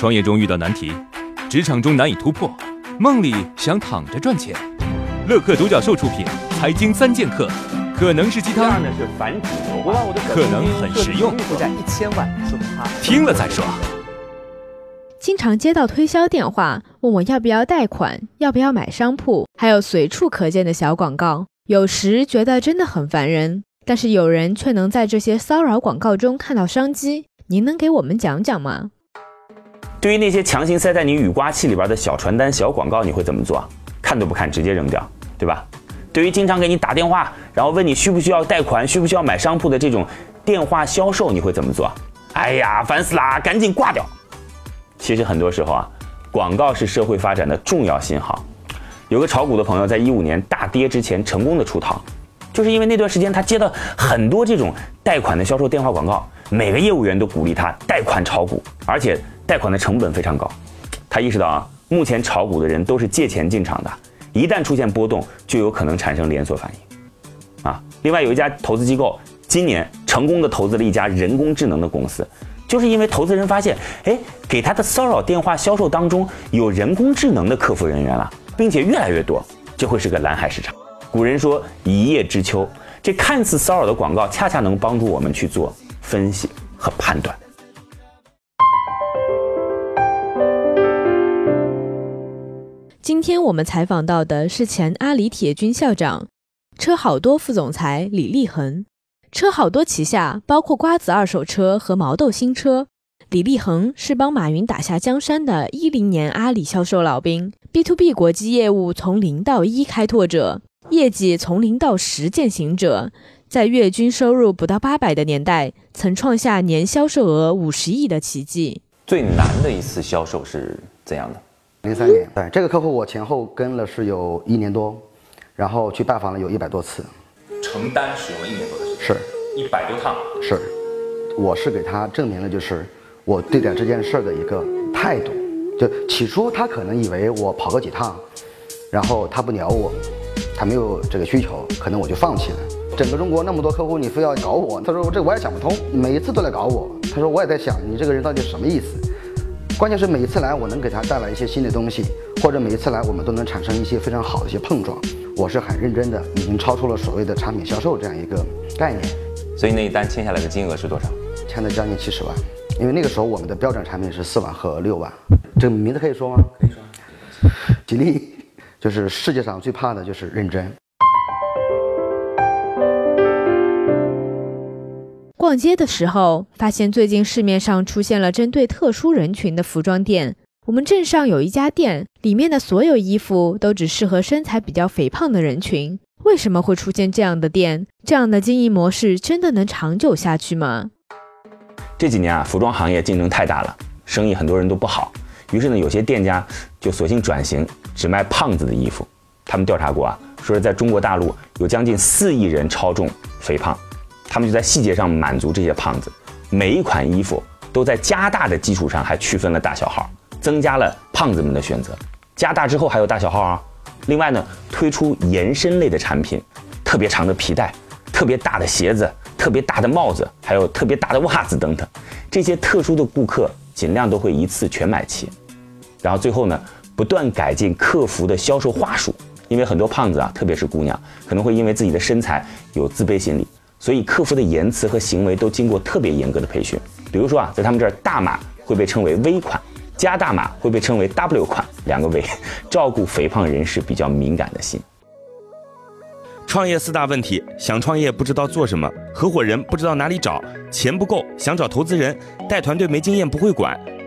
创业中遇到难题，职场中难以突破，梦里想躺着赚钱。乐客独角兽出品，《财经三剑客》可能是鸡汤，呢是反指流我可能很实用，负债一千万，说他听了再说。经常接到推销电话，问我要不要贷款，要不要买商铺，还有随处可见的小广告，有时觉得真的很烦人。但是有人却能在这些骚扰广告中看到商机，您能给我们讲讲吗？对于那些强行塞在你雨刮器里边的小传单、小广告，你会怎么做？看都不看，直接扔掉，对吧？对于经常给你打电话，然后问你需不需要贷款、需不需要买商铺的这种电话销售，你会怎么做？哎呀，烦死啦，赶紧挂掉！其实很多时候啊，广告是社会发展的重要信号。有个炒股的朋友在一五年大跌之前成功的出逃，就是因为那段时间他接到很多这种贷款的销售电话广告，每个业务员都鼓励他贷款炒股，而且。贷款的成本非常高，他意识到啊，目前炒股的人都是借钱进场的，一旦出现波动，就有可能产生连锁反应。啊，另外有一家投资机构今年成功的投资了一家人工智能的公司，就是因为投资人发现，哎，给他的骚扰电话销售当中有人工智能的客服人员了，并且越来越多，就会是个蓝海市场。古人说一叶知秋，这看似骚扰的广告，恰恰能帮助我们去做分析和判断。我们采访到的是前阿里铁军校长、车好多副总裁李立恒。车好多旗下包括瓜子二手车和毛豆新车。李立恒是帮马云打下江山的一零年阿里销售老兵，B to B 国际业务从零到一开拓者，业绩从零到十践行者。在月均收入不到八百的年代，曾创下年销售额五十亿的奇迹。最难的一次销售是怎样的？零三年，对这个客户，我前后跟了是有一年多，然后去拜访了有一百多次，承担使用了一年多的时间，是，一百多趟，是，我是给他证明了就是我对待这件事儿的一个态度，就起初他可能以为我跑个几趟，然后他不鸟我，他没有这个需求，可能我就放弃了。整个中国那么多客户，你非要搞我，他说这我也想不通，每一次都来搞我，他说我也在想你这个人到底什么意思。关键是每一次来，我能给他带来一些新的东西，或者每一次来，我们都能产生一些非常好的一些碰撞。我是很认真的，已经超出了所谓的产品销售这样一个概念。所以那一单签下来的金额是多少？签了将近七十万。因为那个时候我们的标准产品是四万和六万。这个名字可以说吗？可以说。吉利，就是世界上最怕的就是认真。逛街的时候，发现最近市面上出现了针对特殊人群的服装店。我们镇上有一家店，里面的所有衣服都只适合身材比较肥胖的人群。为什么会出现这样的店？这样的经营模式真的能长久下去吗？这几年啊，服装行业竞争太大了，生意很多人都不好。于是呢，有些店家就索性转型，只卖胖子的衣服。他们调查过啊，说是在中国大陆有将近四亿人超重肥胖。他们就在细节上满足这些胖子，每一款衣服都在加大的基础上还区分了大小号，增加了胖子们的选择。加大之后还有大小号啊。另外呢，推出延伸类的产品，特别长的皮带，特别大的鞋子，特别大的帽子，还有特别大的袜子等等。这些特殊的顾客尽量都会一次全买齐。然后最后呢，不断改进客服的销售话术，因为很多胖子啊，特别是姑娘，可能会因为自己的身材有自卑心理。所以客服的言辞和行为都经过特别严格的培训。比如说啊，在他们这儿，大码会被称为 V 款，加大码会被称为 W 款，两个 V，照顾肥胖人士比较敏感的心。创业四大问题：想创业不知道做什么，合伙人不知道哪里找，钱不够想找投资人，带团队没经验不会管。